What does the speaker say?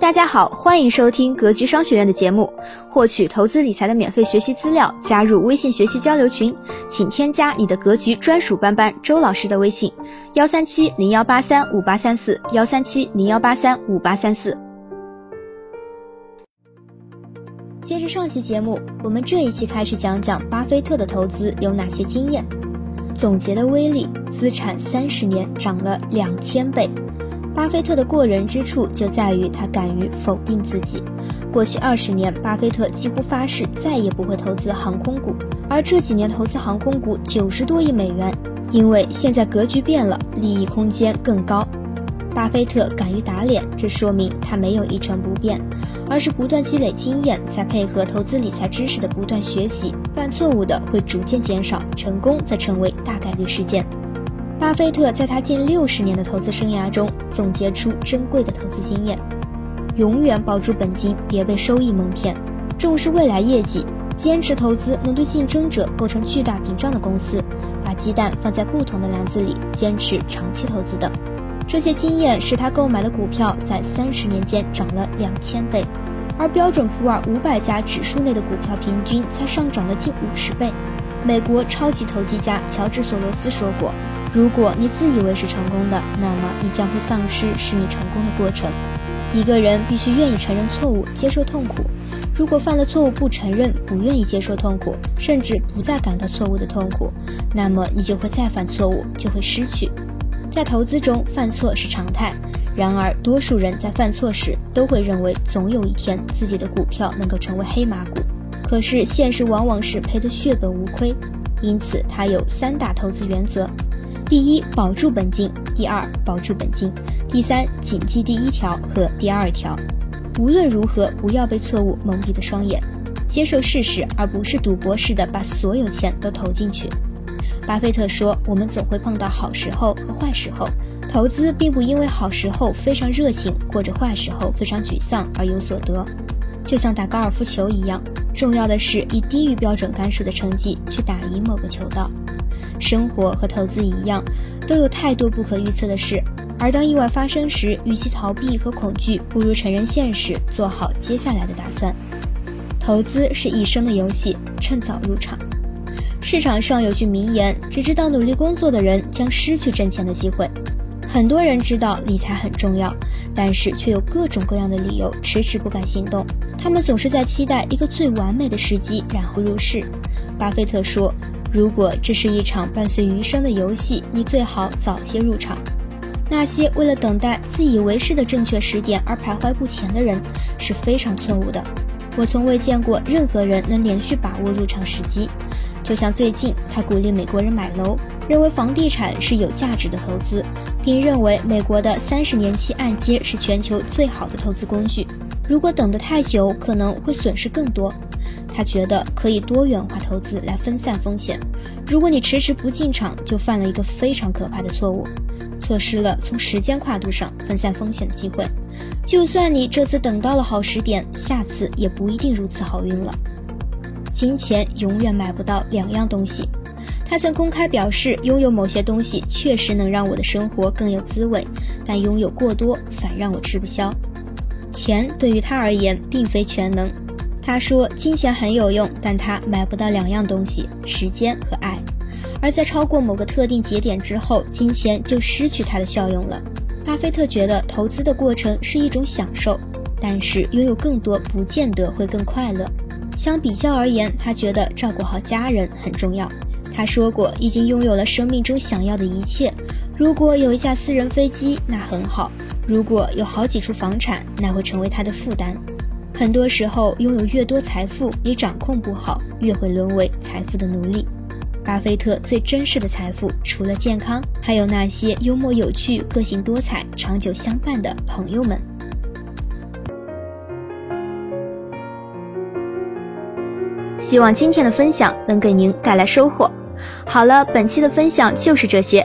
大家好，欢迎收听格局商学院的节目。获取投资理财的免费学习资料，加入微信学习交流群，请添加你的格局专属班班周老师的微信：幺三七零幺八三五八三四，幺三七零幺八三五八三四。接着上期节目，我们这一期开始讲讲巴菲特的投资有哪些经验，总结的威力：资产三十年涨了两千倍。巴菲特的过人之处就在于他敢于否定自己。过去二十年，巴菲特几乎发誓再也不会投资航空股，而这几年投资航空股九十多亿美元，因为现在格局变了，利益空间更高。巴菲特敢于打脸，这说明他没有一成不变，而是不断积累经验，再配合投资理财知识的不断学习，犯错误的会逐渐减少，成功则成为大概率事件。巴菲特在他近六十年的投资生涯中总结出珍贵的投资经验：永远保住本金，别被收益蒙骗；重视未来业绩，坚持投资能对竞争者构成巨大屏障的公司；把鸡蛋放在不同的篮子里，坚持长期投资等。这些经验使他购买的股票在三十年间涨了两千倍，而标准普尔五百家指数内的股票平均才上涨了近五十倍。美国超级投机家乔治·索罗斯说过。如果你自以为是成功的，那么你将会丧失使你成功的过程。一个人必须愿意承认错误，接受痛苦。如果犯了错误不承认，不愿意接受痛苦，甚至不再感到错误的痛苦，那么你就会再犯错误，就会失去。在投资中，犯错是常态。然而，多数人在犯错时都会认为总有一天自己的股票能够成为黑马股。可是，现实往往是赔得血本无亏。因此，他有三大投资原则。第一，保住本金；第二，保住本金；第三，谨记第一条和第二条。无论如何，不要被错误蒙蔽的双眼，接受事实，而不是赌博似的把所有钱都投进去。巴菲特说：“我们总会碰到好时候和坏时候，投资并不因为好时候非常热情，或者坏时候非常沮丧而有所得。就像打高尔夫球一样，重要的是以低于标准杆数的成绩去打赢某个球道。”生活和投资一样，都有太多不可预测的事。而当意外发生时，与其逃避和恐惧，不如承认现实，做好接下来的打算。投资是一生的游戏，趁早入场。市场上有句名言：只知道努力工作的人将失去挣钱的机会。很多人知道理财很重要，但是却有各种各样的理由迟迟不敢行动。他们总是在期待一个最完美的时机，然后入市。巴菲特说。如果这是一场伴随余生的游戏，你最好早些入场。那些为了等待自以为是的正确时点而徘徊不前的人是非常错误的。我从未见过任何人能连续把握入场时机。就像最近，他鼓励美国人买楼，认为房地产是有价值的投资，并认为美国的三十年期按揭是全球最好的投资工具。如果等得太久，可能会损失更多。他觉得可以多元化投资来分散风险。如果你迟迟不进场，就犯了一个非常可怕的错误，错失了从时间跨度上分散风险的机会。就算你这次等到了好时点，下次也不一定如此好运了。金钱永远买不到两样东西。他曾公开表示，拥有某些东西确实能让我的生活更有滋味，但拥有过多反让我吃不消。钱对于他而言并非全能。他说：“金钱很有用，但他买不到两样东西：时间和爱。而在超过某个特定节点之后，金钱就失去它的效用了。”巴菲特觉得投资的过程是一种享受，但是拥有更多不见得会更快乐。相比较而言，他觉得照顾好家人很重要。他说过：“已经拥有了生命中想要的一切。如果有一架私人飞机，那很好；如果有好几处房产，那会成为他的负担。”很多时候，拥有越多财富，你掌控不好，越会沦为财富的奴隶。巴菲特最珍视的财富，除了健康，还有那些幽默有趣、个性多彩、长久相伴的朋友们。希望今天的分享能给您带来收获。好了，本期的分享就是这些。